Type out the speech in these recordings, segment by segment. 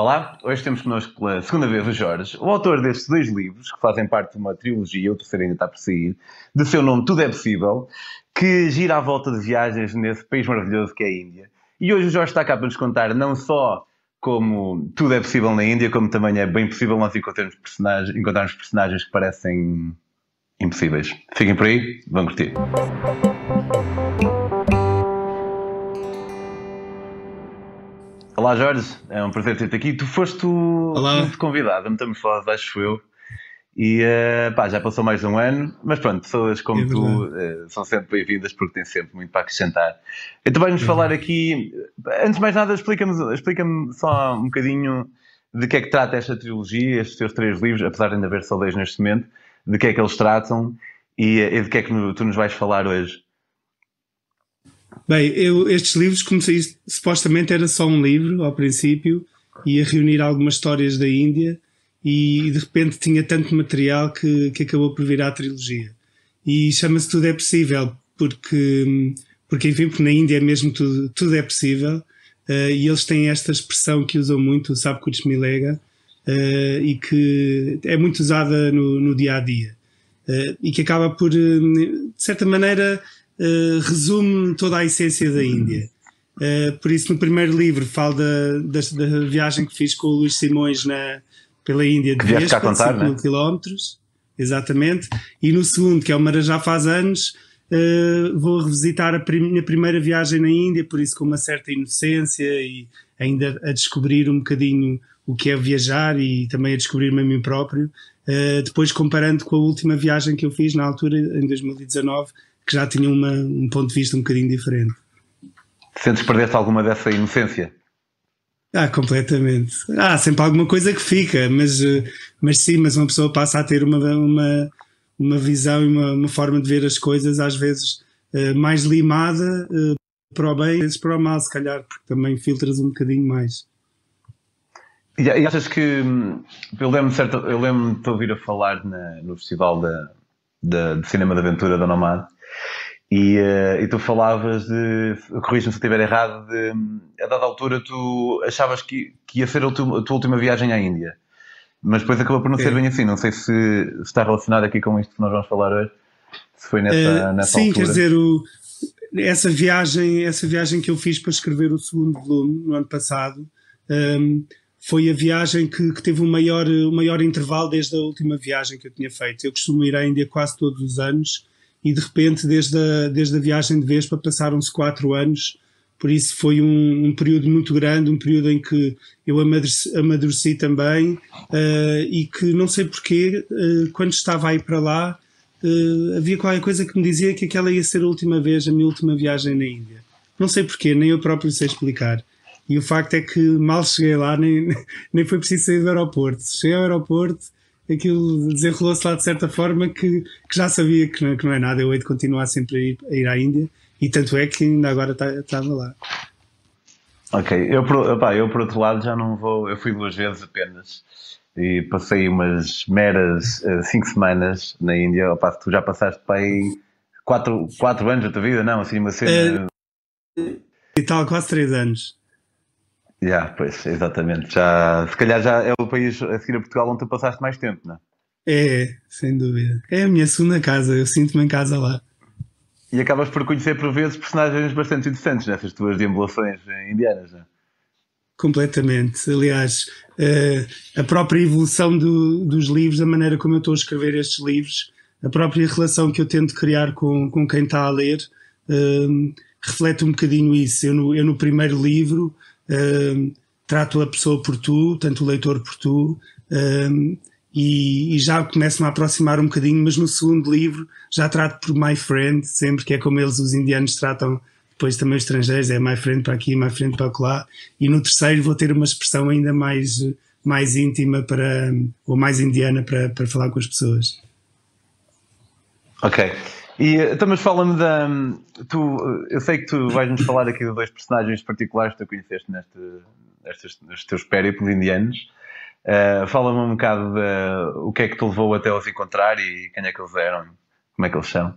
Olá, hoje temos connosco pela segunda vez o Jorge, o autor destes dois livros, que fazem parte de uma trilogia, o terceiro ainda está por sair, de seu nome Tudo é Possível, que gira à volta de viagens nesse país maravilhoso que é a Índia. E hoje o Jorge está cá para nos contar não só como tudo é possível na Índia, como também é bem possível nós encontrarmos personagens, encontrarmos personagens que parecem impossíveis. Fiquem por aí, vão curtir. Olá Jorge, é um prazer ter-te aqui. Tu foste o Olá. convidado a metamorfose, acho eu. E uh, pá, já passou mais de um ano, mas pronto, pessoas como É tu uh, são sempre bem-vindas porque têm sempre muito para acrescentar. Então vais-nos falar aqui, antes de mais nada, explica-me explica só um bocadinho de que é que trata esta trilogia, estes teus três livros, apesar de ainda haver só dois neste momento, de que é que eles tratam e, e de que é que tu nos vais falar hoje. Bem, eu, estes livros comecei, supostamente era só um livro ao princípio, ia reunir algumas histórias da Índia e de repente tinha tanto material que, que acabou por virar a trilogia. E chama-se Tudo é Possível, porque, porque enfim, porque na Índia é mesmo tudo, tudo é possível uh, e eles têm esta expressão que usam muito, Sabe Kuch Milega, uh, e que é muito usada no, no dia a dia. Uh, e que acaba por, de certa maneira, Uh, resume toda a essência da Índia. Uh, por isso, no primeiro livro, falo da, da, da, viagem que fiz com o Luís Simões na, pela Índia de contar, 5 mil quilómetros. Exatamente. E no segundo, que é o Marajá faz anos, uh, vou revisitar a prim minha primeira viagem na Índia, por isso com uma certa inocência e ainda a descobrir um bocadinho o que é viajar e também a descobrir-me a mim próprio. depois comparando com a última viagem que eu fiz na altura, em 2019, que já tinha uma, um ponto de vista um bocadinho diferente. Sentes perdeste alguma dessa inocência? Ah, completamente. Ah, sempre alguma coisa que fica, mas, mas sim, mas uma pessoa passa a ter uma, uma, uma visão e uma, uma forma de ver as coisas, às vezes uh, mais limada uh, para o bem, às vezes para o mal, se calhar, porque também filtras um bocadinho mais. E, e achas que. Eu lembro-me lembro de te ouvir a falar na, no Festival da, da, de Cinema de Aventura da Nomad e, uh, e, tu falavas de, corrija-me se estiver errado, de, a dada altura tu achavas que, que ia ser a tua, a tua, última viagem à Índia, mas depois acabou por não é. ser bem assim. Não sei se, se, está relacionado aqui com isto que nós vamos falar hoje, se foi nessa, uh, nessa sim, altura. Sim, quer dizer, o, essa, viagem, essa viagem que eu fiz para escrever o segundo volume no ano passado um, foi a viagem que, que teve o um maior, maior intervalo desde a última viagem que eu tinha feito. Eu costumo ir à Índia quase todos os anos e de repente, desde a, desde a viagem de Vespa, passaram-se quatro anos. Por isso foi um, um, período muito grande, um período em que eu amadureci, amadureci também uh, e que não sei porquê, uh, quando estava aí para lá, uh, havia qualquer coisa que me dizia que aquela ia ser a última vez, a minha última viagem na Índia. Não sei porquê, nem eu próprio sei explicar. E o facto é que mal cheguei lá, nem, nem foi preciso sair do aeroporto. Cheguei ao aeroporto, aquilo desenrolou-se lá de certa forma que, que já sabia que não, que não, é nada, eu hei de continuar sempre a ir, a ir à Índia e tanto é que ainda agora estava tá, lá. Ok, eu por, opa, eu por outro lado já não vou, eu fui duas vezes apenas e passei umas meras uh, cinco semanas na Índia, opa, tu já passaste para aí quatro, quatro anos da tua vida, não? Assim uma cena... Uh, e tal, quase três anos. Já, yeah, pois, exatamente. Já, se calhar já é o país a seguir a Portugal onde tu passaste mais tempo, não é? É, sem dúvida. É a minha segunda casa, eu sinto-me em casa lá. E acabas por conhecer por vezes personagens bastante interessantes nessas tuas deambulações indianas, não é? Completamente. Aliás, a própria evolução do, dos livros, a maneira como eu estou a escrever estes livros, a própria relação que eu tento criar com, com quem está a ler, reflete um bocadinho isso. Eu no, eu no primeiro livro Uh, trato a pessoa por tu, tanto o leitor por tu, uh, e, e, já começo-me a aproximar um bocadinho, mas no segundo livro já trato por my friend, sempre que é como eles, os indianos, tratam depois também os estrangeiros, é my friend para aqui, my friend para lá, e no terceiro vou ter uma expressão ainda mais, mais íntima para, ou mais indiana para, para falar com as pessoas. Ok. E então, mas fala-me da. Tu, eu sei que tu vais-nos falar aqui de dois personagens particulares que tu conheceste neste, nestes, nestes teus périplos indianos. Uh, fala-me um bocado de o que é que te levou até os encontrar e quem é que eles eram, como é que eles são.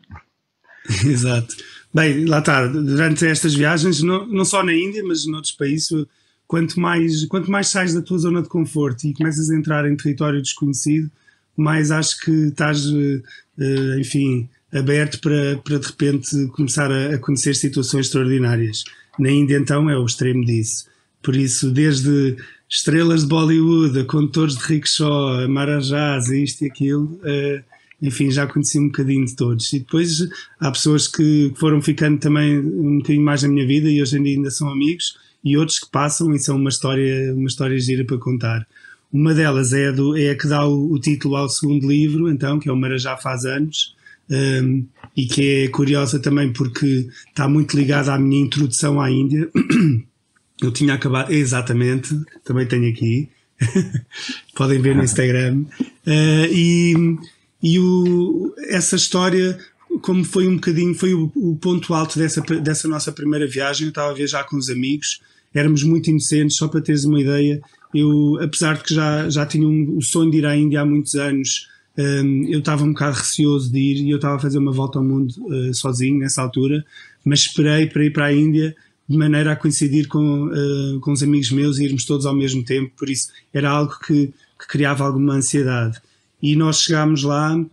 Exato. Bem, lá está, durante estas viagens, não, não só na Índia, mas noutros países, quanto mais, quanto mais sais da tua zona de conforto e começas a entrar em território desconhecido, mais acho que estás, uh, enfim, aberto para, para de repente começar a, a, conhecer situações extraordinárias. Na Índia, então, é o extremo disso. Por isso, desde estrelas de Bollywood, a condutores de rickshaw, a marajás, isto e aquilo, uh, enfim, já conheci um bocadinho de todos. E depois há pessoas que foram ficando também um bocadinho mais na minha vida e hoje em dia ainda são amigos, e outros que passam e são uma história, uma história gira para contar. Uma delas é a, do, é a que dá o, o, título ao segundo livro, então, que é o Marajá Faz Anos, um, e que é curiosa também porque está muito ligada à minha introdução à Índia. Eu tinha acabado, exatamente, também tenho aqui, podem ver no Instagram, uh, e e o, essa história, como foi um bocadinho, foi o, o, ponto alto dessa, dessa nossa primeira viagem. Eu estava a viajar com os amigos, éramos muito inocentes, só para teres uma ideia. Eu, apesar de que já, já tinha um, o sonho de ir à Índia há muitos anos, um, eu estava um bocado receoso de ir e eu estava a fazer uma volta ao mundo uh, sozinho nessa altura, mas esperei para ir para a Índia de maneira a coincidir com, uh, com os amigos meus e irmos todos ao mesmo tempo, por isso era algo que, que criava alguma ansiedade. E nós chegámos lá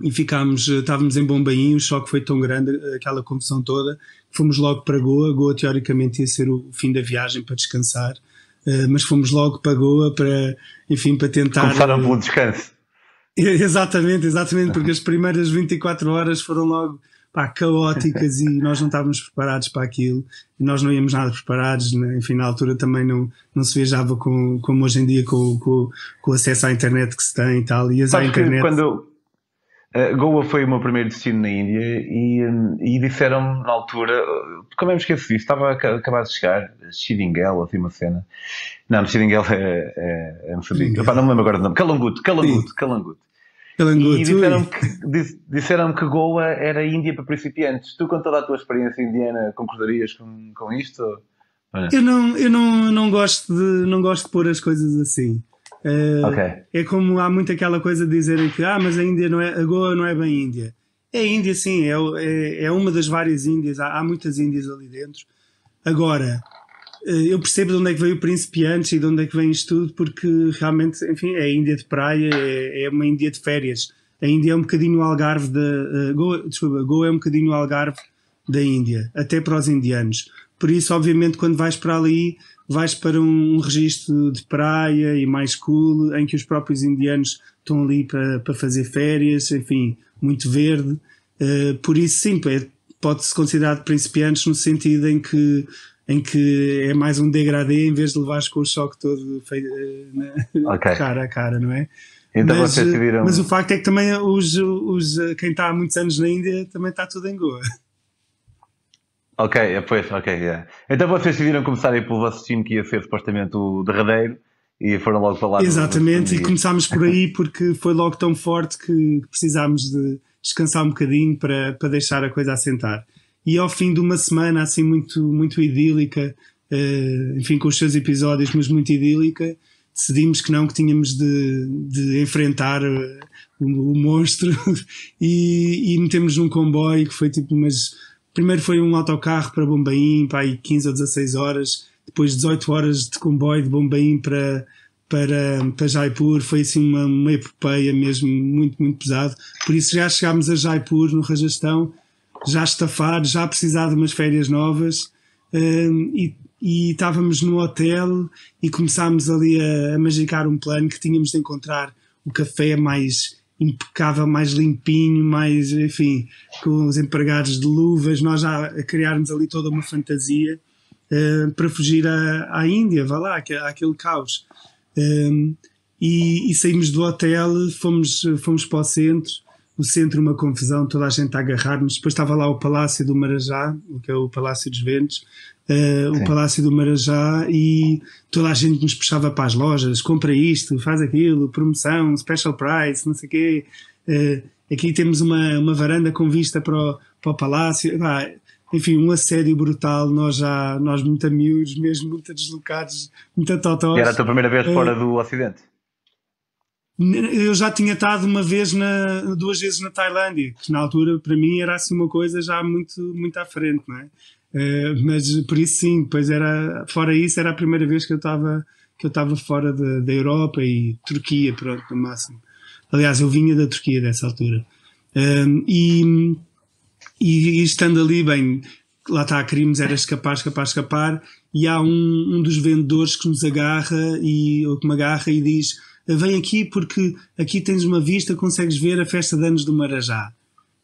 e ficámos, eh, estávamos em Bombaim, o choque foi tão grande, aquela confusão toda, fomos logo para Goa. Goa teoricamente ia ser o fim da viagem para descansar, mas fomos logo para Goa para, enfim, para tentar. Começaram pelo descanso. Exatamente, exatamente, porque as primeiras 24 horas foram logo pá, caóticas e nós não estávamos preparados para aquilo e nós não íamos nada preparados, né? enfim, na altura também não, não se viajava com, como hoje em dia com, com, com acesso à internet que se tem e tal, ias à internet. Quando, Uh, Goa foi o meu primeiro destino na Índia e, um, e disseram-me na altura, como é que me esqueço disso, estava a acabar de chegar, Xidinguel, assim uma cena. Não, Xidinguel é, é, é Moçambique. não me lembro agora do nome. Calanguto, Calanguto, Calanguto. E disseram que, disseram que Goa era Índia para principiantes. Tu, com toda a tua experiência indiana, concordarias com, com isto? Eu não, eu não, não, gosto de, não gosto de pôr as coisas assim. Uh, okay. É como há muito aquela coisa de dizerem que ah, mas a Índia não é, a Goa não é bem Índia. É Índia, sim, é, é, é uma das várias Índias, há, há muitas Índias ali dentro. Agora, eh, eu percebo de onde é que veio o príncipe antes e de onde é que vem isto tudo, porque realmente, enfim, é a Índia de praia, é, é uma Índia de férias. A Índia é um bocadinho o Algarve da. Uh, Goa, desculpa, Goa é um bocadinho o Algarve da Índia, até para os indianos. Por isso, obviamente, quando vais para ali, vais para um, um registro de praia e mais cool, em que os próprios indianos estão ali para, para fazer férias, enfim, muito verde. Uh, por isso, sim, é, pode-se considerar de principiantes no sentido em que em que é mais um degradê em vez de levares com o choque todo feito, eh, okay. cara a cara, não é? Então mas, vocês viram... mas o facto é que também os, os, quem está há muitos anos na Índia também está tudo em Goa. Ok, é, pois, ok, yeah. Então vocês decidiram começar aí pelo vosso destino que ia ser supostamente o derradeiro e foram logo para lá. Exatamente, e começámos por aí porque foi logo tão forte que precisámos de descansar um bocadinho para, para deixar a coisa assentar e ao fim de uma semana assim muito, muito idílica, uh, enfim, com os seus episódios, mas muito idílica, decidimos que não, que tínhamos de, de enfrentar uh, o, o, monstro e, e metemos num comboio que foi tipo umas. Primeiro foi um autocarro para Bombaim, para aí 15 ou 16 horas, depois 18 horas de comboio de Bombaim para, para, para Jaipur, foi assim uma, uma epopeia mesmo muito, muito pesado. Por isso já chegámos a Jaipur no Rajastão já estafado, já a precisar de umas férias novas. Um, e, e estávamos no hotel e começámos ali a, a magicar um plano que tínhamos de encontrar o café mais impecável, mais limpinho, mais, enfim, com os empregados de luvas, nós já a criarmos ali toda uma fantasia uh, para fugir à, à Índia, vá lá, àquele caos. Um, e, e, saímos do hotel, fomos, fomos para o centro o centro uma confusão, toda a gente a agarrar-nos. Depois estava lá o Palácio do Marajá, que é o Palácio dos Ventos, uh, o Palácio do Marajá, e toda a gente nos puxava para as lojas: compra isto, faz aquilo, promoção, special price, não sei o quê. Uh, aqui temos uma, uma varanda com vista para o, para o Palácio. Ah, enfim, um assédio brutal. Nós já, nós muito miúdos, mesmo muito deslocados, muito totós. Era a tua primeira vez uh, fora do Ocidente? eu já tinha estado uma vez na, duas vezes na Tailândia, que na altura para mim era assim uma coisa já muito, muito à frente, não é? Uh, mas por isso sim, pois era, fora isso, era a primeira vez que eu estava que eu estava fora da Europa e Turquia, pronto, no máximo. Aliás, eu vinha da Turquia dessa altura. Um, e, e, estando ali, bem, lá está, queríamos era escapar, escapar, escapar, e há um, um dos vendedores que nos agarra e, ou que me agarra e diz: Vem aqui porque aqui tens uma vista, consegues ver a festa de anos do Marajá.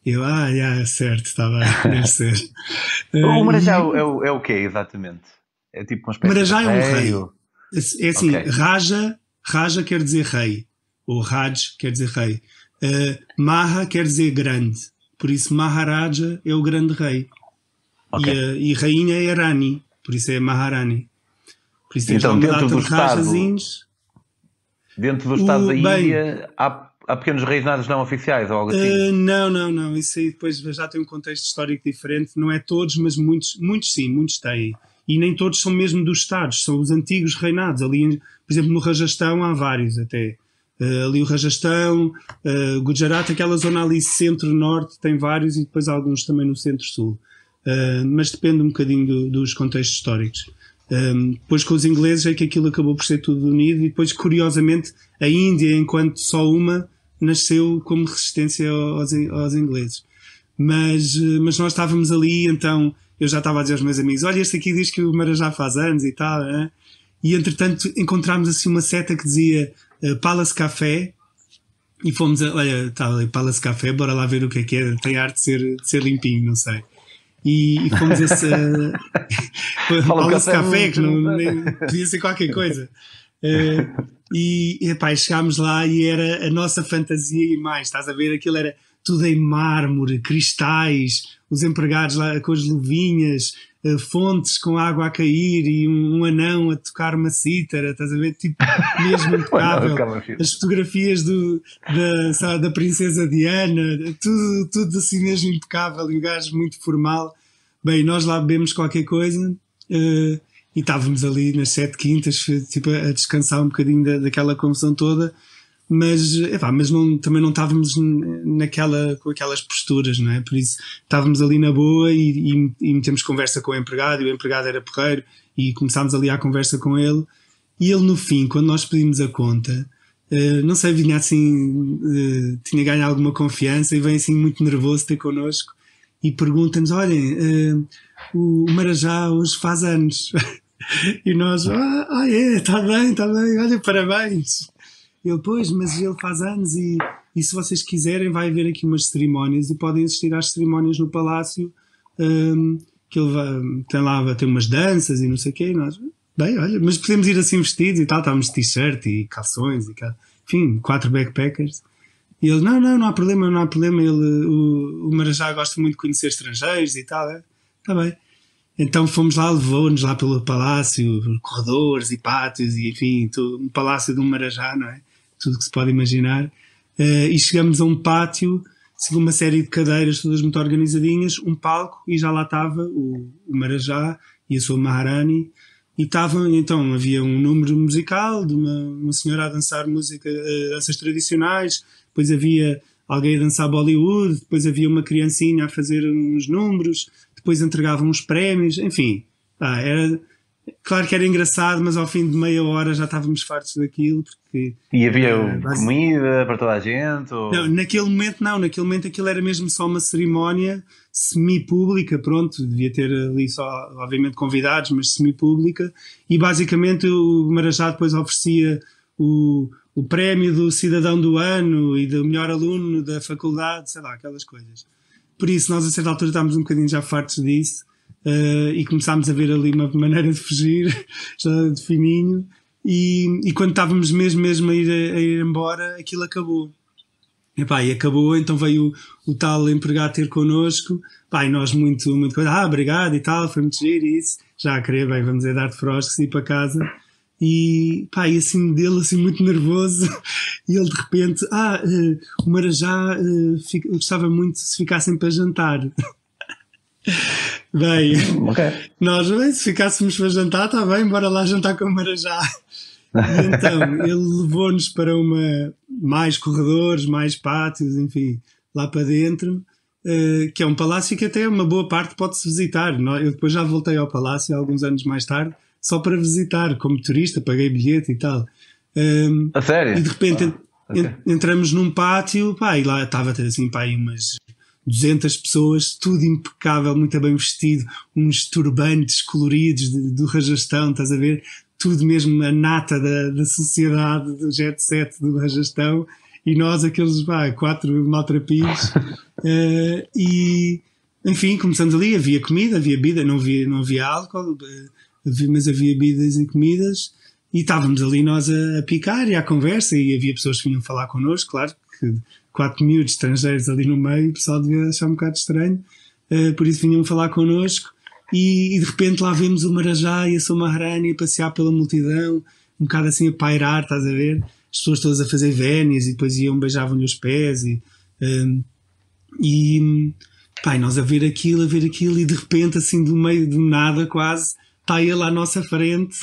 Eu, ah, yeah, certo, está bem, deve ser. o Marajá é, o, é o quê, exatamente? É tipo uma espécie Marajá de é um rei. Ou... É assim, okay. Raja, Raja quer dizer rei, ou Raj quer dizer rei. Uh, Maha quer dizer grande, por isso Maharaja é o grande rei. Okay. E, a, e rainha é Rani, por isso é Maharani. Por isso então, dentro do, de estado, dentro do Estado o, da Índia, há, há pequenos reinados não oficiais ou algo assim? Uh, não, não, não. Isso aí depois já tem um contexto histórico diferente. Não é todos, mas muitos, muitos sim, muitos têm e nem todos são mesmo dos Estados, são os antigos reinados. Ali, por exemplo, no Rajastão há vários até. Uh, ali o Rajastão, uh, Gujarat, aquela zona ali centro-norte tem vários e depois alguns também no centro-sul. Uh, mas depende um bocadinho do, dos contextos históricos. Um, depois com os ingleses é que aquilo acabou por ser tudo unido e depois curiosamente a Índia enquanto só uma nasceu como resistência aos, aos ingleses mas, mas nós estávamos ali então eu já estava a dizer aos meus amigos: olha, este aqui diz que o Marajá faz anos e tal. Né? E entretanto encontramos assim uma seta que dizia uh, Palace Café. E fomos, a, olha, está ali, Palace Café, bora lá ver o que é que é. Tem arte de ser, de ser limpinho, não sei. E, e fomos a esse. Uh, Palace Café, que não, nem, podia ser qualquer coisa. Uh, e epá, chegámos lá e era a nossa fantasia e mais, estás a ver? Aquilo era tudo em mármore, cristais, os empregados lá com as luvinhas, uh, fontes com água a cair e um, um, anão a tocar uma cítara, estás a ver? Tipo, mesmo impecável. As fotografias do, da, sabe, da Princesa Diana, tudo, tudo assim mesmo impecável e um gajo muito formal. Bem, nós lá bebemos qualquer coisa. Uh, e estávamos ali nas sete quintas tipo, a descansar um bocadinho da, daquela confusão toda mas, epá, mas não, também não estávamos naquela, com aquelas posturas, não é? Por isso estávamos ali na boa e, e, e metemos conversa com o empregado, e o empregado era porreiro, e começámos ali a conversa com ele. E ele, no fim, quando nós pedimos a conta, uh, não sei, vinha assim, uh, tinha ganho alguma confiança e vem assim muito nervoso ter connosco e pergunta-nos: olhem, uh, o Marajá hoje faz anos. e nós, ah, ah é, está bem, está bem, olha, parabéns. Ele, pois, mas ele faz anos e, e se vocês quiserem vai haver aqui umas cerimónias e podem assistir às cerimónias no palácio um, que ele vai, tem lá vai ter umas danças e não sei o quê. Nós, bem, olha, mas podemos ir assim vestidos e tal, estávamos de t-shirt e calções e enfim, quatro backpackers. E ele, não, não, não há problema, não há problema. Ele, o, o Marajá gosta muito de conhecer estrangeiros e tal. Está bem. Então fomos lá, levou-nos lá pelo palácio, corredores e pátios e enfim, tudo, um palácio de um Marajá, não é? tudo que se pode imaginar. Uh, e chegamos a um pátio, segundo uma série de cadeiras, todas muito organizadinhas, um palco, e já lá estava o, o Marajá e a sua Maharani. E estavam, então, havia um número musical de uma, uma senhora a dançar música, uh, danças tradicionais, depois havia alguém a dançar Bollywood, depois havia uma criancinha a fazer uns números, depois entregavam uns prémios, enfim. Ah, era, Claro que era engraçado, mas ao fim de meia hora já estávamos fartos daquilo. Porque, e havia uh, comida para toda a gente? Ou... Não, naquele momento não, naquele momento aquilo era mesmo só uma cerimónia semi-pública, pronto, devia ter ali só, obviamente, convidados, mas semi-pública, e basicamente o Marajá depois oferecia o, o prémio do cidadão do ano e do melhor aluno da faculdade, sei lá, aquelas coisas. Por isso, nós a certa altura estávamos um bocadinho já fartos disso uh, e começámos a ver ali uma maneira de fugir, já de fininho, e, e quando estávamos mesmo, mesmo a ir, a, ir embora, aquilo acabou. Epá, e acabou, então veio o, o tal empregado ter connosco, pá, e nós muito, muito coisa, ah, obrigado e tal, foi muito giro e isso, já a querer, bem, vamos é dar de frosques e ir para casa. E pá, e assim dele, assim muito nervoso, e ele de repente, ah, uh, o Marajá uh, gostava muito se ficassem para jantar. Bem, okay. nós bem, se ficássemos para jantar, está bem, bora lá jantar com o Marajá. E então ele levou-nos para uma mais corredores, mais pátios, enfim, lá para dentro. uh, que é um palácio que até uma boa parte pode-se visitar. Eu depois já voltei ao palácio alguns anos mais tarde, só para visitar, como turista, paguei bilhete e tal. Um, a sério? E de repente ah, okay. entramos num pátio, pá, e lá estava assim, pá, umas 200 pessoas, tudo impecável, muito bem vestido, uns turbantes coloridos de, do Rajastão, estás a ver? Tudo mesmo a nata da, da sociedade, do jet set do Rajastão, e nós, aqueles pá, quatro maltrapilhos, uh, e enfim, começamos ali, havia comida, havia bebida, não havia, não havia álcool, uh, mas havia bebidas e comidas, e estávamos ali nós a, a, picar e à conversa, e havia pessoas que vinham falar connosco, claro, que quatro miúdos estrangeiros ali no meio, o pessoal devia achar um bocado estranho, uh, por isso vinham falar connosco, e, e, de repente lá vemos o Marajá e a sua Maharani a passear pela multidão, um bocado assim a pairar, estás a ver? as pessoas todas a fazer vénias e depois iam beijavam-lhe os pés e, um, e pai, nós a ver aquilo, a ver aquilo e de repente assim do meio do nada quase está ele à nossa frente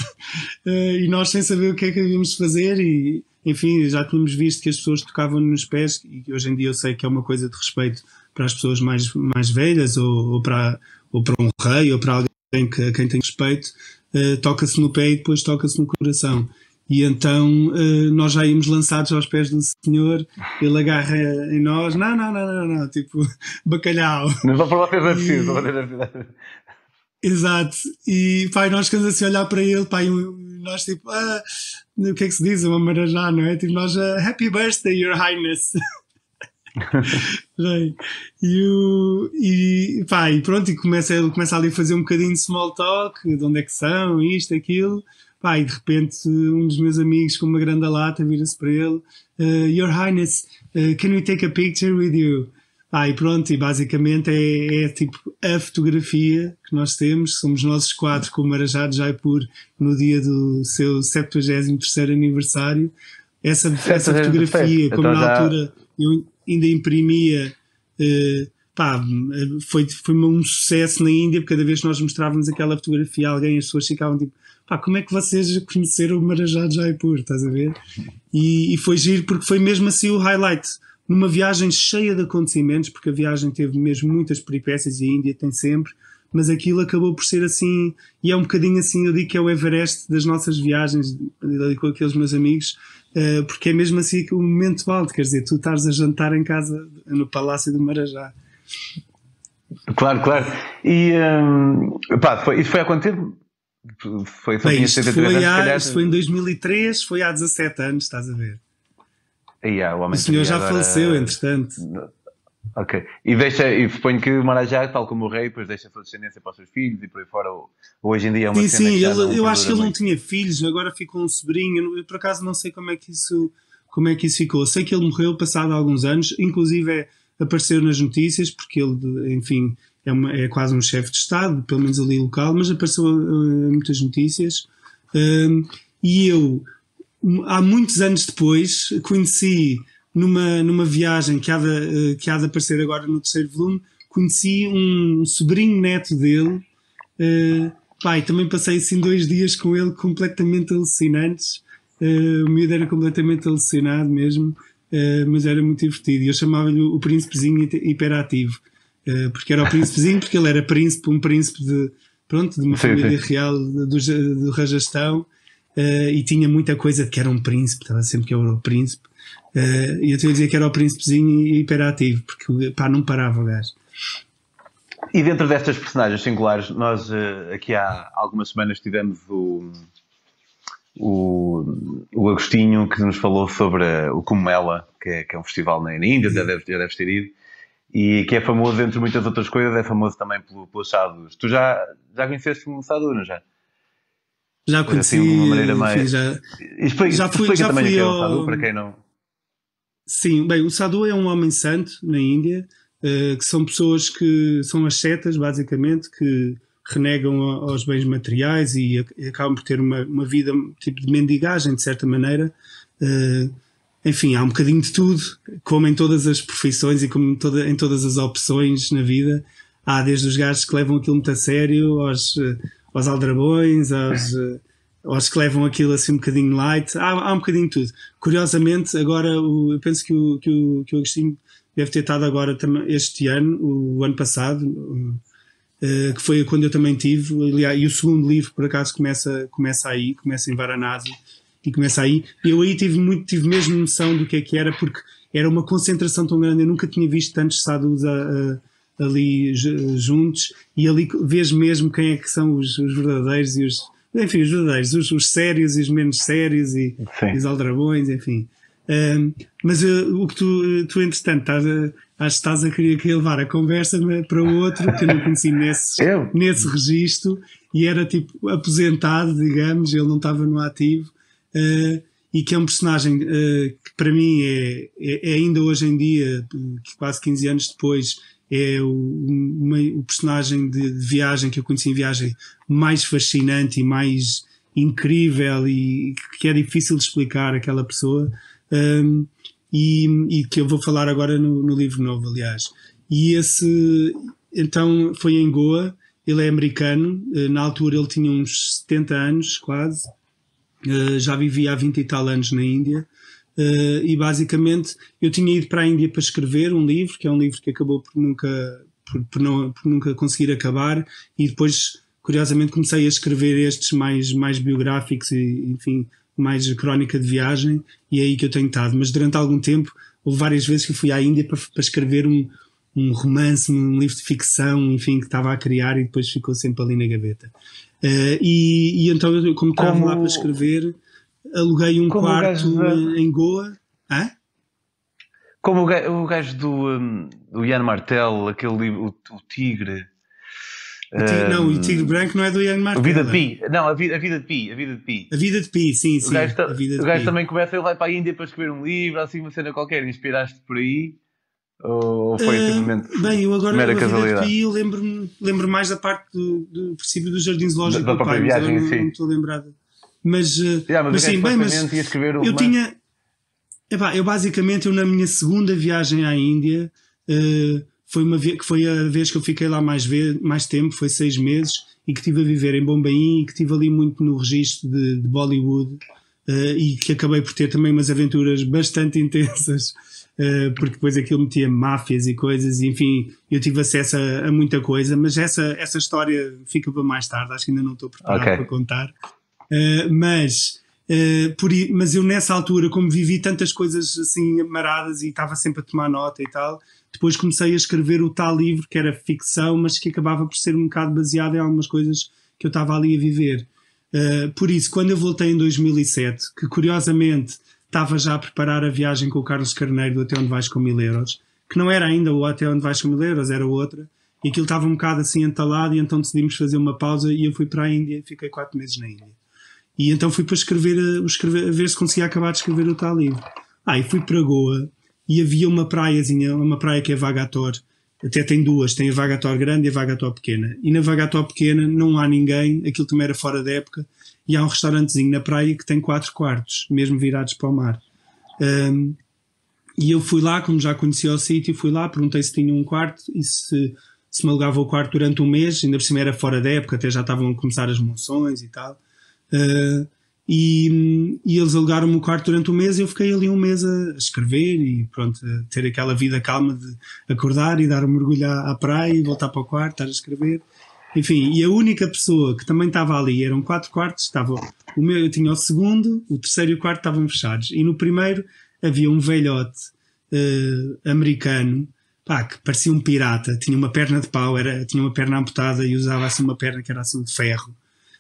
uh, e nós sem saber o que é que havíamos fazer e enfim, já tínhamos visto que as pessoas tocavam nos pés e hoje em dia eu sei que é uma coisa de respeito para as pessoas mais, mais velhas ou, ou para, ou para um rei ou para alguém que, a quem tem respeito, uh, toca-se no pé e depois toca-se no coração. E então uh, nós já íamos lançados aos pés do Senhor, ele agarra em nós, não, não, não, não, não tipo bacalhau. Não vou para assim, não Exato, e pai, nós ficamos assim a olhar para ele, pai, nós tipo, ah, o que é que se diz? Uma marajá, não é? Tipo, nós, uh, Happy Birthday, Your Highness. e, o, e, pá, e pronto, e começa, ele começa ali a fazer um bocadinho de small talk, de onde é que são, isto, aquilo. Pá, e de repente um dos meus amigos com uma grande lata vira-se para ele: uh, Your Highness, uh, can we take a picture with you? Pá, e pronto, e basicamente é, é, tipo a fotografia que nós temos. Somos nós quatro com o Marajá de Jaipur no dia do seu 73 aniversário. Essa, essa fotografia, como então na altura eu ainda imprimia. Uh, pá, foi, foi um sucesso na Índia, porque cada vez que nós mostrávamos aquela fotografia a alguém, as pessoas ficavam tipo, pá, como é que vocês conheceram o Marajá de Jaipur, estás a ver? E, e, foi giro porque foi mesmo assim o highlight. Numa viagem cheia de acontecimentos, porque a viagem teve mesmo muitas peripécias e a Índia tem sempre, mas aquilo acabou por ser assim, e é um bocadinho assim, eu digo que é o Everest das nossas viagens ali com aqueles meus amigos, uh, porque é mesmo assim o momento alto, quer dizer, tu estás a jantar em casa no Palácio do Marajá. Claro, claro. E um, pá, foi, isso foi há quanto tempo? Foi, Bem, isto, foi há, isto foi em 2003, foi há 17 anos, estás a ver? E, o, o senhor já faleceu, entretanto. Ok. E, deixa, e suponho que o Marajá, tal como o rei, depois deixa a sua descendência para os seus filhos e por aí fora. Hoje em dia é uma Sim, sim, ele, eu acho que ele não tinha filhos, agora ficou um sobrinho. Eu por acaso não sei como é que isso, como é que isso ficou. Sei que ele morreu passado alguns anos, inclusive é, apareceu nas notícias, porque ele, enfim, é, uma, é quase um chefe de Estado, pelo menos ali local, mas apareceu uh, muitas notícias. Um, e eu, há muitos anos depois, conheci numa, numa viagem que há, de, uh, que há de aparecer agora no terceiro volume, conheci um sobrinho neto dele. Uh, pai, também passei assim dois dias com ele completamente alucinantes. Uh, o miúdo era completamente alucinado mesmo, uh, mas era muito divertido. Eu chamava-lhe o príncipezinho hiperativo. Eh, porque era o príncipezinho, porque ele era príncipe, um príncipe de, pronto, de uma sim, família sim. real do, do Rajastão uh, e tinha muita coisa de que era um príncipe, estava sempre que eu era o príncipe. Uh, e eu te ia dizer que era o príncipezinho hiperativo, porque pá, não parava o gajo. E dentro destas personagens singulares, nós aqui há algumas semanas tivemos o, o, o Agostinho que nos falou sobre o Kumela, que é, que é um festival na, Índia, já deves, já deves ter ido e que é famoso, entre muitas outras coisas, é famoso também pelo, pelos sadhus. Tu já, já conheceste o sadhu, não já? Já conheci, assim, de uma maneira mais... Enfim, já, explica, já fui, já fui o que é sadhu, para quem não... Sim, bem, o sadhu é um homem santo na Índia, uh, que são pessoas que são as setas, basicamente, que renegam aos bens materiais e, e acabam por ter uma, uma vida tipo de mendigagem, de certa maneira, uh, enfim, há um bocadinho de tudo, como em todas as profissões e como em, toda, em todas as opções na vida. Há desde os gajos que levam aquilo muito a sério, aos, eh, aos aldrabões, aos, eh, aos que levam aquilo assim um bocadinho light. Há, há um bocadinho de tudo. Curiosamente, agora o, eu penso que o, que o, que o Agostinho deve ter estado agora este ano, o ano passado, uh, que foi quando eu também tive, aliás, e o segundo livro por acaso começa, começa aí, começa em Varanasi e começa aí. Eu aí tive muito, tive mesmo noção do que é que era, porque era uma concentração tão grande, eu nunca tinha visto tantos sadhus a, a, ali juntos, e ali vês mesmo quem é que são os, os verdadeiros e os, enfim, os verdadeiros, os, os, sérios e os menos sérios e, e os aldrabões, enfim. Um, mas uh, o que tu, tu entretanto, estás a, acho que estás a querer, querer levar a conversa para outro que eu não conheci nesse, nesse registro e era tipo aposentado, digamos, ele não estava no ativo. Uh, e que é um personagem uh, que para mim é, é, é, ainda hoje em dia, quase 15 anos depois, é o, uma, o personagem de, de, viagem que eu conheci em viagem mais fascinante e mais incrível e que é difícil de explicar aquela pessoa. Um, e, e, que eu vou falar agora no, no, livro novo, aliás. E esse, então, foi em Goa, ele é americano, eh, na altura ele tinha uns 70 anos, quase, uh, já vivia há 20 e tal anos na Índia, Uh, e basicamente eu tinha ido para a Índia para escrever um livro, que é um livro que acabou por nunca, por, por, não, por nunca conseguir acabar, e depois, curiosamente, comecei a escrever estes mais, mais biográficos e, enfim, mais crónica de viagem, e é aí que eu tenho estado. Mas durante algum tempo, houve várias vezes que eu fui à Índia para, para escrever um, um romance, um livro de ficção, enfim, que estava a criar e depois ficou sempre ali na gaveta. Uh, e, e, então, como estava como... lá para escrever aluguei um Como quarto em Goa. Hã? Como o gajo, o gajo do, um, do Ian Martel, aquele livro, o, o Tigre. O tigre, um, não, o Tigre Branco não é do Ian Martel. A Vida de Pi. Não, a vida, a vida de Pi. A Vida de Pi. A Vida de Pi, sim, sim. O gajo, ta, o gajo também começa, ele vai para a Índia para escrever um livro, assim uma cena qualquer. Inspiraste por aí? Ou foi uh, simplesmente. Bem, eu agora mera casualidade? Pi, eu lembro-me lembro mais da parte do, do princípio dos jardins zoológicos da, da própria pai, viagem, mas sim. não estou lembrado. Mas, eh, yeah, mas, mas sim, bem, mas eu tinha. Epá, eu basicamente, eu na minha segunda viagem à Índia, uh, foi uma que foi a vez que eu fiquei lá mais, mais tempo, foi seis meses, e que estive a viver em Bombaim e que estive ali muito no registro de, de Bollywood uh, e que acabei por ter também umas aventuras bastante intensas, uh, porque depois aquilo metia máfias e coisas, e, enfim, eu tive acesso a, a, muita coisa, mas essa, essa história fica para mais tarde, acho que ainda não estou preparado okay. para contar. Uh, mas, uh, por, mas eu nessa altura, como vivi tantas coisas assim maradas e estava sempre a tomar nota e tal, depois comecei a escrever o tal livro que era ficção, mas que acabava por ser um bocado baseado em algumas coisas que eu estava ali a viver. Uh, por isso, quando eu voltei em 2007, que curiosamente estava já a preparar a viagem com o Carlos Carneiro do Até Onde Vais com Mil Euros, que não era ainda o Até Onde Vais com Mil Euros, era outra, e aquilo estava um bocado assim entalado, e então decidimos fazer uma pausa e eu fui para a Índia e fiquei quatro meses na Índia. E então fui para escrever, a, escrever, a ver se conseguia acabar de escrever o tal livro. Ah, e fui para Goa e havia uma praiazinha, uma praia que é Vagator. Até tem duas, tem a Vagator grande e a Vagator pequena. E na Vagator pequena não há ninguém, aquilo também era fora da época, e há um restaurantezinho na praia que tem quatro quartos, mesmo virados para o mar. Um, e eu fui lá, como já conhecia o sítio, fui lá, perguntei se tinha um quarto e se, se me alugava o quarto durante um mês, ainda por cima era fora da época, até já estavam a começar as monções e tal. Uh, e, e, eles alugaram-me o quarto durante um mês e eu fiquei ali um mês a, escrever e pronto, ter aquela vida calma de acordar e dar um mergulho à, à praia e voltar para o quarto, estar a escrever. Enfim, e a única pessoa que também estava ali, eram quatro quartos, estava o meu, eu tinha o segundo, o terceiro e o quarto estavam fechados. E no primeiro havia um velhote uh, americano, pá, que parecia um pirata, tinha uma perna de pau, era, tinha uma perna amputada e usava assim uma perna que era assim de ferro.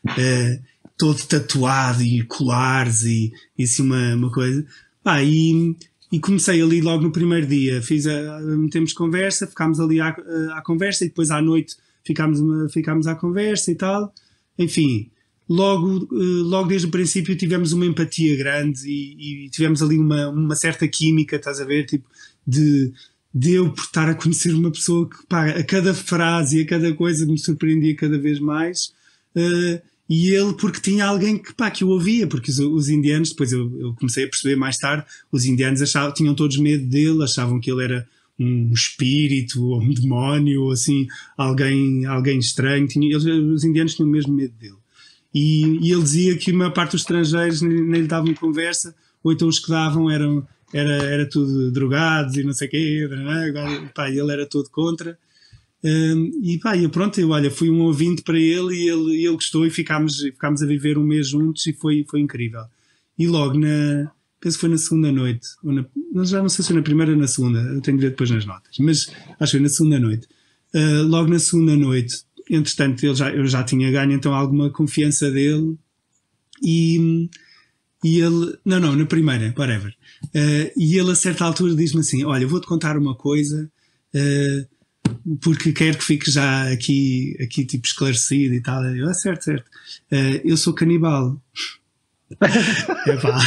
Uh, todo tatuado e colares e, e assim uma, uma coisa. Ah, e, e comecei ali logo no primeiro dia, fiz a, metemos conversa, ficámos ali à, à conversa e depois à noite ficámos, ficámos à conversa e tal. Enfim, logo, eh, logo desde o princípio tivemos uma empatia grande e, e, tivemos ali uma, uma certa química, estás a ver? Tipo, de, de eu por estar a conhecer uma pessoa que pá, a cada frase e a cada coisa me surpreendia cada vez mais. Uh, e ele porque tinha alguém que, pá, que o ouvia, porque os, os indianos, depois eu, eu, comecei a perceber mais tarde, os indianos achavam, tinham todos medo dele, achavam que ele era um espírito ou um demónio ou assim, alguém, alguém estranho, tinha, eles, os indianos tinham mesmo medo dele. E, e ele dizia que a maior parte dos estrangeiros nem, lhe davam conversa, ou então os que davam eram, era, era tudo drogados e não sei o quê, pá, ele era todo contra. E pá, e pronto, eu, olha, fui um ouvinte para ele e ele, ele gostou e ficámos, ficámos a viver um mês juntos e foi, foi incrível. E logo na, penso que foi na segunda noite, ou na, já não sei se foi na primeira ou na segunda, eu tenho que ver depois nas notas, mas acho que foi na segunda noite. Uh, logo na segunda noite, entretanto, ele já, eu já tinha ganho então alguma confiança dele e, e ele, não, não, na primeira, whatever. Uh, e ele a certa altura diz-me assim: Olha, vou-te contar uma coisa. Uh, porque quero que fique já aqui, aqui tipo esclarecido e tal. Eu, ah, certo, certo. Uh, eu sou canibal. Epá.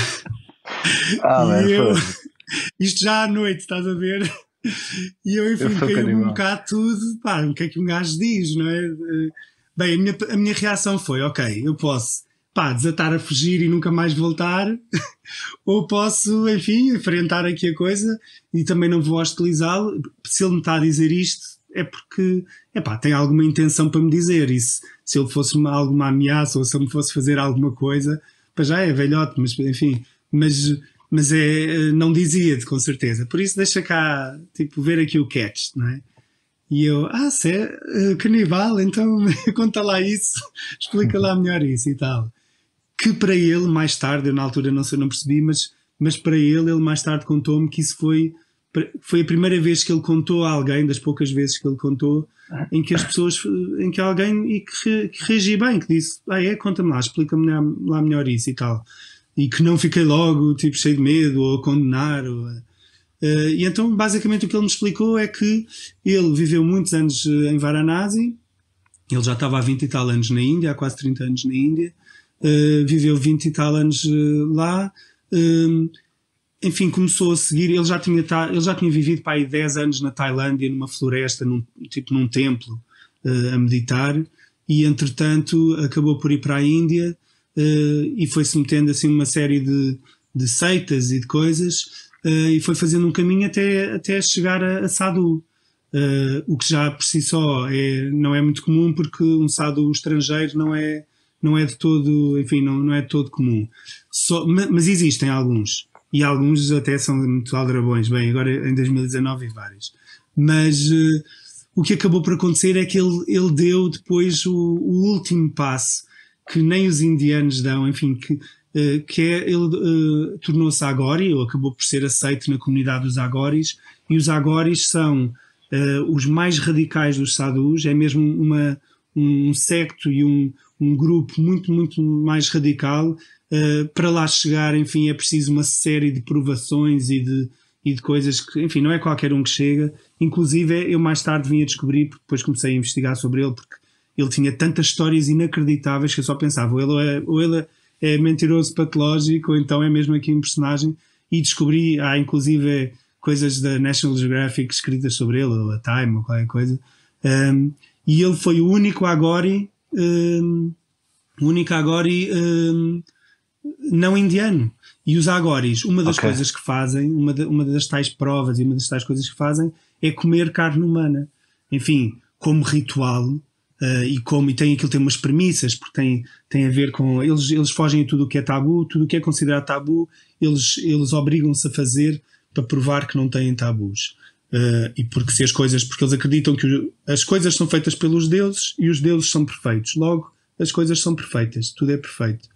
Ah, e eu, isto já à noite, estás a ver? E eu, enfim, caiu um bocado tudo. Pá, o que é que um gajo diz, não é? Eh, bem, a minha, a minha reação foi: ok, eu posso pá, desatar a fugir e nunca mais voltar, ou posso, enfim, enfrentar aqui a coisa e também não vou hostilizá-lo. Se ele me está a dizer isto, é porque epá, tem alguma intenção para me dizer. isso se ele fosse uma, alguma ameaça ou se ele me fosse fazer alguma coisa, já é velhote, mas enfim, mas, mas é, não dizia-te com certeza. Por isso deixa cá, tipo, ver aqui o catch, não é? E eu, ah, se é uh, canibal, então conta lá isso, explica lá melhor isso e tal. Que para ele, mais tarde, eu na altura não sei, não percebi, mas, mas para ele, ele mais tarde contou-me que isso foi foi a primeira vez que ele contou a alguém, das poucas vezes que ele contou, em que as pessoas, em que alguém e que, que bem, que disse, ah é, conta-me lá, explica-me lá melhor isso e tal. E que não fiquei logo, tipo, cheio de medo, ou a condenar, ou, uh, e então, basicamente, o que ele me explicou é que ele viveu muitos anos eh, em Varanasi, ele já estava há 20 e tal anos na Índia, há quase 30 anos na Índia, uh, viveu 20 e tal anos uh, lá, enfim, começou a seguir. Ele já tinha, ele já tinha vivido para aí 10 anos na Tailândia, numa floresta, num, tipo num templo, uh, a meditar, e entretanto acabou por ir para a Índia uh, e foi-se metendo assim uma série de, de seitas e de coisas, uh, e foi fazendo um caminho até, até chegar a, a Sadhu. o que já por si só é, não é muito comum, porque um sadhu estrangeiro não é, não é de todo, enfim, não, não é de todo comum. Só, mas existem alguns e alguns até são muito aldrabões. Bem, agora em 2019 vários. Mas uh, o que acabou por acontecer é que ele, ele deu depois o, o último passo que nem os indianos dão, enfim, que, uh, que é ele uh, tornou-se agori, ou acabou por ser aceito na comunidade dos agoris, e os agoris são os mais radicais dos sadhus, é mesmo uma, um secto e um, um grupo muito, muito mais radical Uh, para lá chegar, enfim, é preciso uma série de provações e de, e de coisas que, enfim, não é qualquer um que chega. Inclusive, eu mais tarde vim a descobrir, porque depois comecei a investigar sobre ele, porque ele tinha tantas histórias inacreditáveis que eu só pensava, ou ele é, ou ele é mentiroso patológico, ou então é mesmo aqui um personagem. E descobri, há inclusive coisas da National Geographic escritas sobre ele, ou a Time, ou qualquer coisa. Um, e ele foi o único Agori, um, o único Agori um, não indiano. E os agoris, uma das okay. coisas que fazem, uma, de, uma das tais provas e uma das tais coisas que fazem é comer carne humana. Enfim, como ritual uh, e como e tem aquilo tem umas premissas porque tem, tem a ver com eles eles fogem a tudo o que é tabu, tudo o que é considerado tabu, eles eles obrigam-se a fazer para provar que não têm tabus. Uh, e porque se as coisas, porque eles acreditam que as coisas são feitas pelos deuses e os deuses são perfeitos. Logo, as coisas são perfeitas, tudo é perfeito.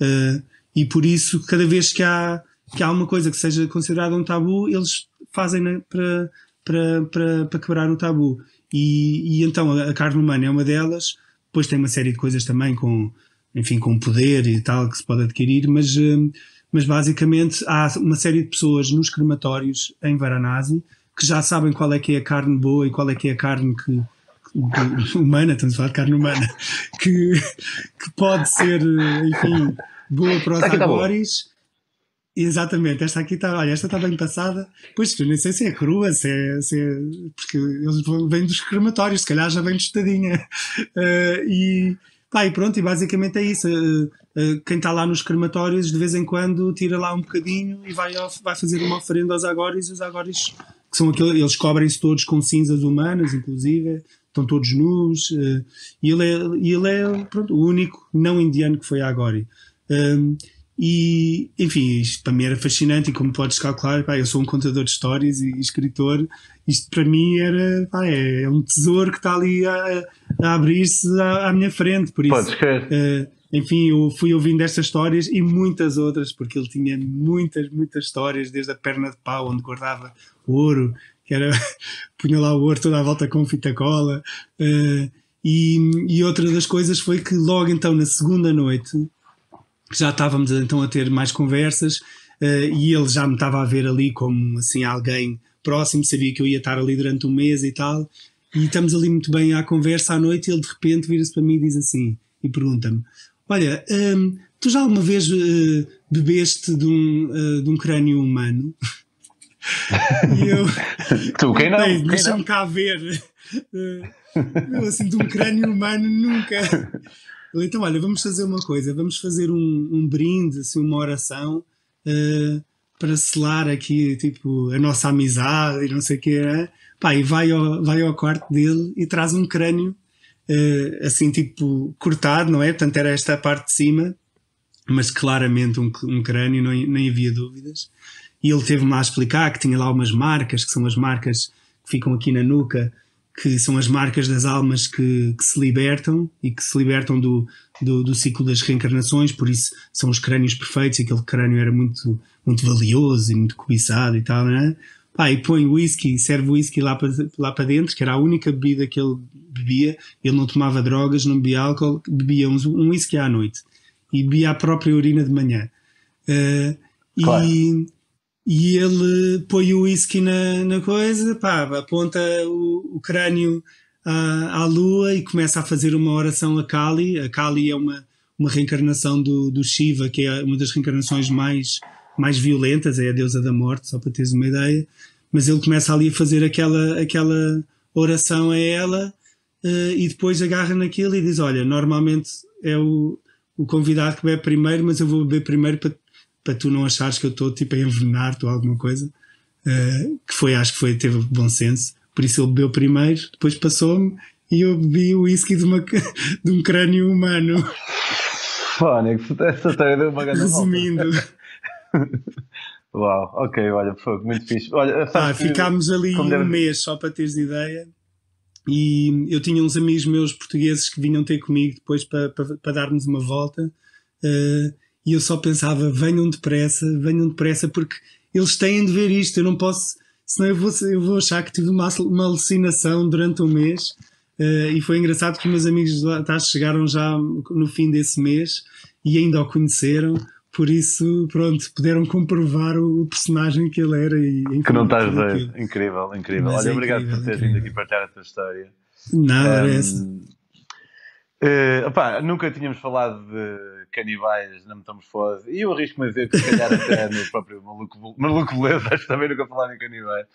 Uh, e por isso, cada vez que há, que há uma coisa que seja considerada um tabu, eles fazem para, para, para, para quebrar o tabu. E, e então a, a carne humana é uma delas, depois tem uma série de coisas também com, enfim, com poder e tal que se pode adquirir, mas, hum, mas basicamente há uma série de pessoas nos crematórios em Varanasi que já sabem qual é que é a carne boa e qual é que é a carne que, humana, estamos a falar de carne humana, que, que pode ser, enfim, boa para os tá agoris. Tá Exatamente, esta aqui está, olha, esta está bem passada. Pois, eu nem sei se é crua, se é, se é porque eles vêm dos crematórios, se calhar já vem tostadinha. Uh, e, pá, e pronto, e basicamente é isso. Uh, uh, quem está lá nos crematórios, de vez em quando, tira lá um bocadinho e vai, vai fazer uma oferenda aos agoris. E os agoris, que são aqueles, eles cobrem-se todos com cinzas humanas, inclusive, estão todos nus. e ele é, ele é pronto, o único não indiano que foi a agori. Um, e, enfim, isto para mim era fascinante e como podes calcular, pá, eu sou um contador de histórias e escritor, isto para mim era, pá, é, é, um tesouro que está ali a, a abrir-se à, à, minha frente, por isso... Podes crer. Uh, enfim, eu fui ouvindo estas histórias e muitas outras, porque ele tinha muitas, muitas histórias, desde a perna de pau, onde guardava ouro, que era, punha lá o ouro toda à volta com fita cola, uh, e, e outra das coisas foi que logo então na segunda noite, já estávamos então a ter mais conversas uh, e ele já me estava a ver ali como assim alguém próximo, sabia que eu ia estar ali durante um mês e tal, e estamos ali muito bem à conversa à noite e ele de repente vira-se para mim e diz assim, e pergunta-me, olha, um, tu já alguma vez uh, bebeste de um, uh, de um crânio humano? e eu... tu, quem não? Deixa-me cá ver. Uh, assim, de um crânio humano nunca. Então, olha, vamos fazer uma coisa, vamos fazer um, um brinde, assim, uma oração uh, para selar aqui, tipo, a nossa amizade e não sei o que é. Pá, e vai ao, vai ao quarto dele e traz um crânio, assim, tipo, cortado, não é? Portanto, era esta parte de cima, mas claramente um, um crânio, não, nem havia dúvidas. E ele teve-me a explicar que tinha lá umas marcas, que são as marcas que ficam aqui na nuca, que são as marcas das almas que, que se libertam e que se libertam do, do, do, ciclo das reencarnações, por isso são os crânios perfeitos, e aquele crânio era muito, muito valioso e muito cobiçado e tal, né? Pá, e põe whisky, serve whisky lá para, lá para dentro, que era a única bebida que ele bebia. Ele não tomava drogas, não bebia álcool, bebia um, um whisky à noite e bebia a própria urina de manhã. Uh, claro. E e ele põe o whisky na, na coisa, pá, aponta o, o crânio à, à, lua e começa a fazer uma oração a Kali. A Kali é uma, uma reencarnação do, do Shiva, que é uma das reencarnações mais, mais violentas, é a deusa da morte, só para teres uma ideia. Mas ele começa ali a fazer aquela, aquela oração a ela uh, e depois agarra naquilo e diz: Olha, normalmente é o, o convidado que bebe primeiro, mas eu vou beber primeiro para para tu não achares que eu estou tipo a envenenar-te ou alguma coisa. Uh, que foi, acho que foi, teve bom senso. Por isso ele bebeu primeiro, depois passou-me e eu bebi o whisky de, uma, de um crânio humano. Fónix, essa história deu uma grande Resumindo. Uau, ok, olha, foi muito fixe. Olha, ah, ficámos ali um deve... mês, só para teres ideia. E eu tinha uns amigos meus portugueses que vinham ter comigo depois para, para, para darmos uma volta. Uh, e eu só pensava, venham depressa, venham depressa, porque eles têm de ver isto, eu não posso, senão eu vou, eu vou achar que tive uma, uma alucinação durante um mês. Uh, e foi engraçado que meus amigos lá tá, chegaram já no fim desse mês e ainda o conheceram, por isso, pronto, puderam comprovar o, personagem que ele era. E, enfim, que não estás a. Incrível, incrível. Mas Olha, é obrigado incrível, por teres vindo aqui partilhar a tua história. Nada, um, Uh, opá, nunca tínhamos falado de canibais na metamorfose e eu arrisco-me a dizer que se calhar até no próprio Maluco, maluco Beleza, acho que também nunca falaram em canibais.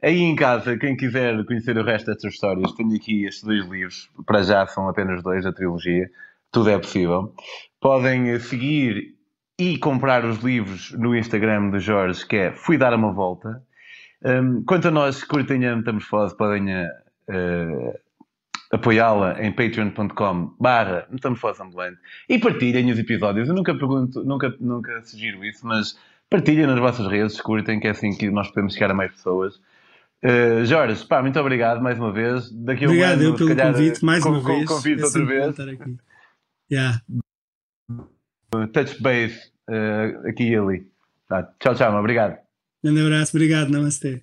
Aí em casa, quem quiser conhecer o resto destas histórias, tenho aqui estes dois livros, para já são apenas dois da trilogia, tudo é possível. Podem seguir e comprar os livros no Instagram do Jorge, que é Fui Dar uma Volta. Um, quanto a nós curtem a metamorfose, podem uh, apoiá-la em patreon.com barra metamorfose ambulante e partilhem os episódios. Eu nunca pergunto, nunca, nunca sugiro isso, mas partilhem nas vossas redes, curtem, que é assim que nós podemos chegar a mais pessoas. Uh, Jorge, pá, muito obrigado mais uma vez. Daqui obrigado um ano, eu pelo calhar, convite, mais uma vez. Convite é outra vez. Aqui. Yeah. Touch base uh, aqui e ali. Tá. Tchau, tchau, obrigado. Um abraço, obrigado, namastê.